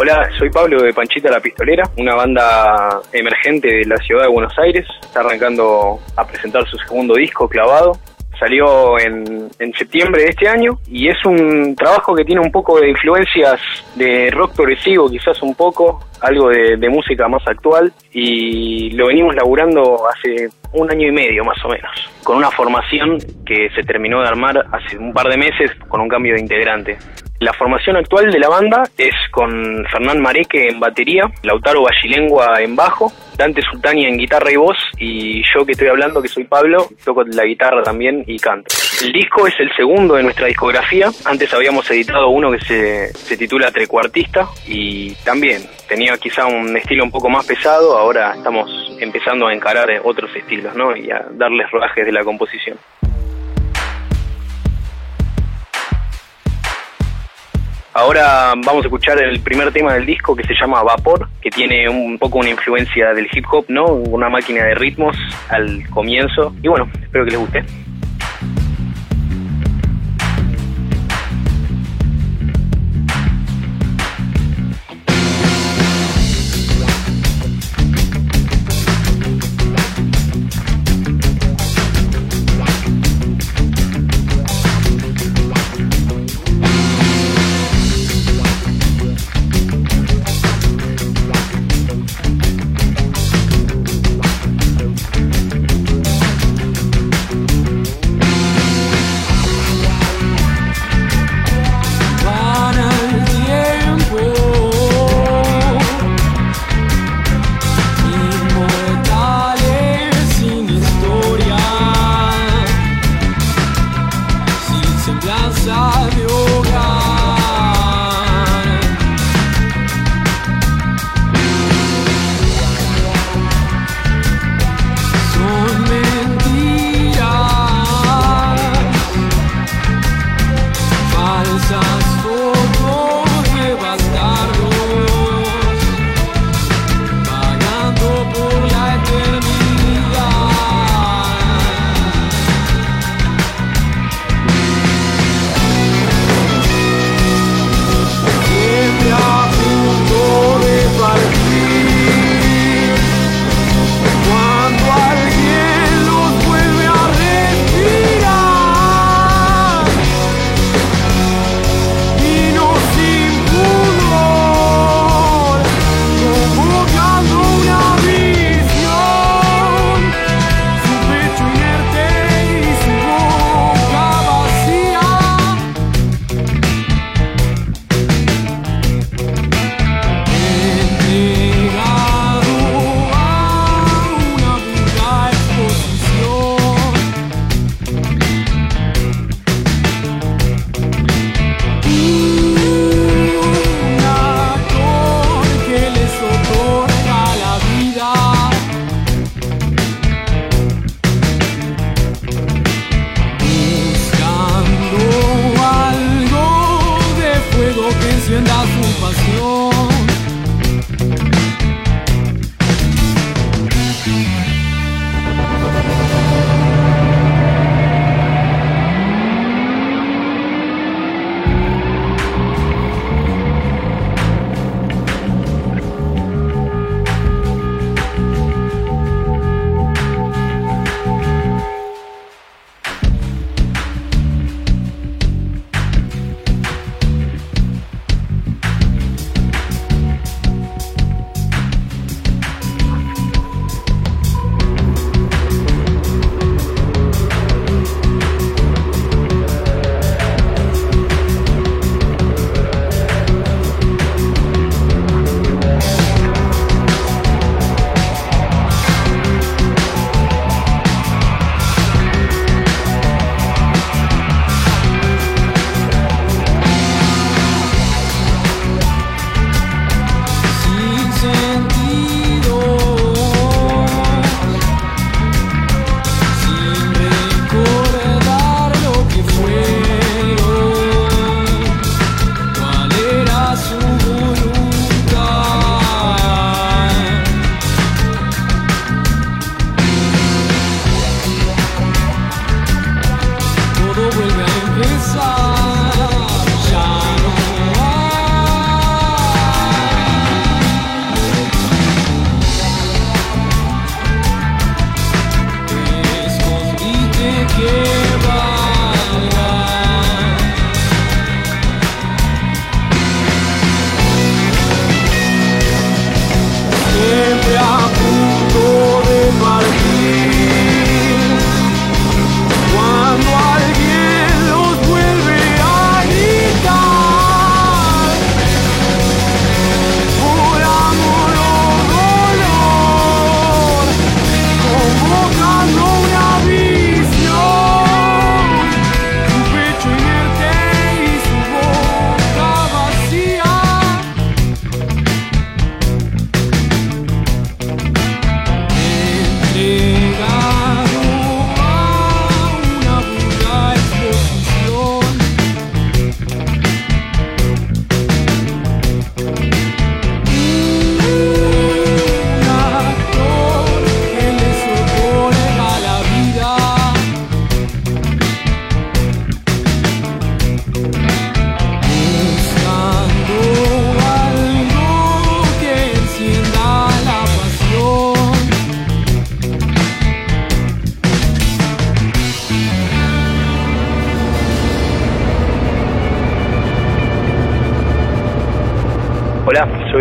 Hola, soy Pablo de Panchita la Pistolera, una banda emergente de la ciudad de Buenos Aires. Está arrancando a presentar su segundo disco, Clavado. Salió en, en septiembre de este año y es un trabajo que tiene un poco de influencias de rock progresivo, quizás un poco, algo de, de música más actual y lo venimos laburando hace un año y medio más o menos, con una formación que se terminó de armar hace un par de meses con un cambio de integrante. La formación actual de la banda es con Fernán Mareque en batería, Lautaro Bachilengua en bajo, Dante Sultani en guitarra y voz y yo que estoy hablando, que soy Pablo, toco la guitarra también y canto. El disco es el segundo de nuestra discografía, antes habíamos editado uno que se, se titula Trecuartista y también tenía quizá un estilo un poco más pesado, ahora estamos empezando a encarar otros estilos ¿no? y a darles rodajes de la composición. Ahora vamos a escuchar el primer tema del disco que se llama Vapor, que tiene un poco una influencia del hip hop, ¿no? Una máquina de ritmos al comienzo. Y bueno, espero que les guste.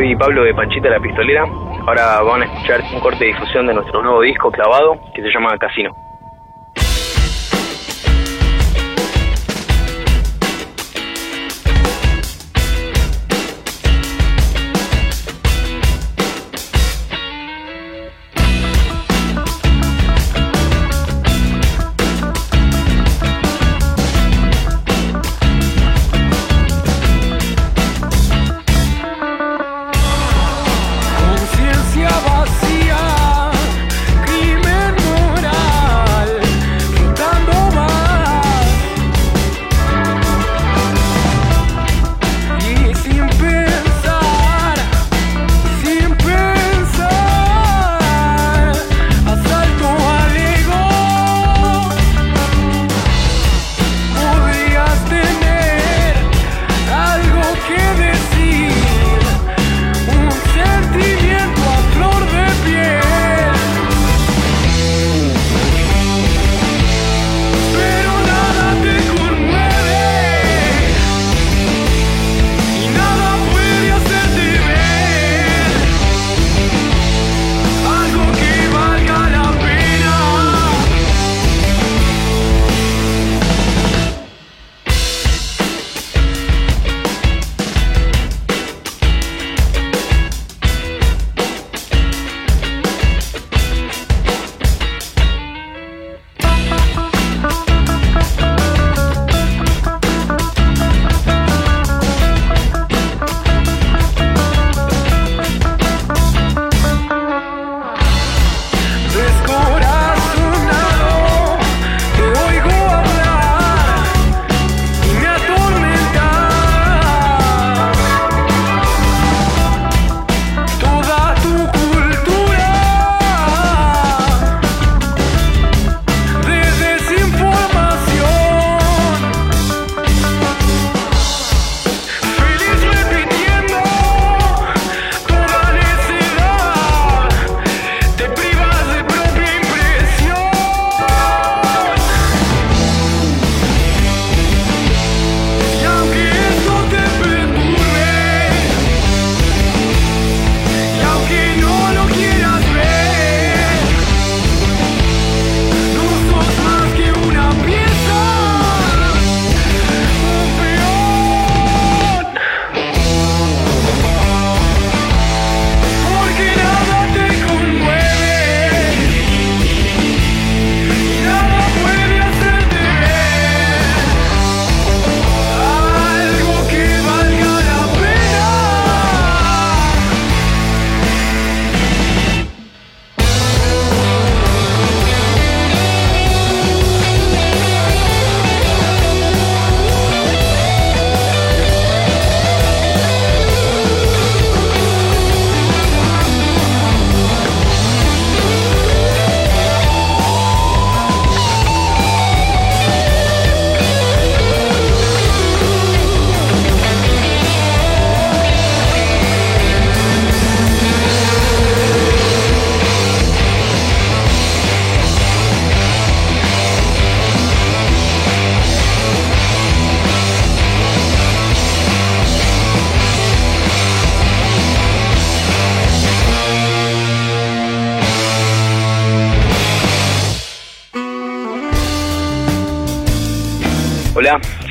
Soy Pablo de Panchita la Pistolera. Ahora van a escuchar un corte de difusión de nuestro nuevo disco clavado que se llama Casino.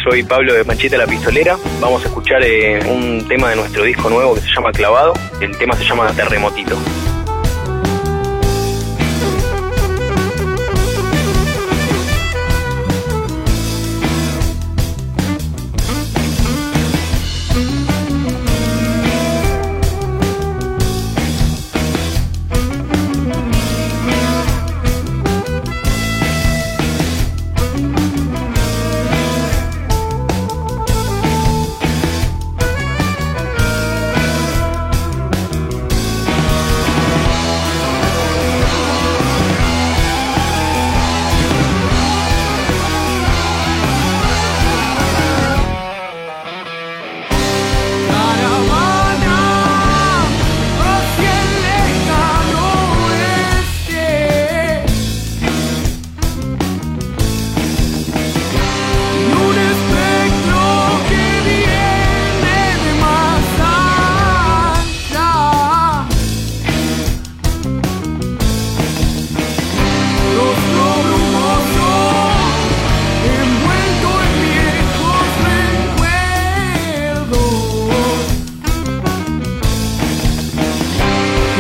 Soy Pablo de Panchita la Pistolera. Vamos a escuchar eh, un tema de nuestro disco nuevo que se llama Clavado. El tema se llama. Terremotito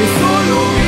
sonho.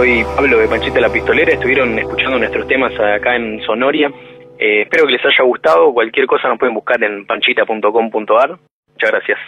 Soy Pablo de Panchita la Pistolera. Estuvieron escuchando nuestros temas acá en Sonoria. Eh, espero que les haya gustado. Cualquier cosa nos pueden buscar en panchita.com.ar. Muchas gracias.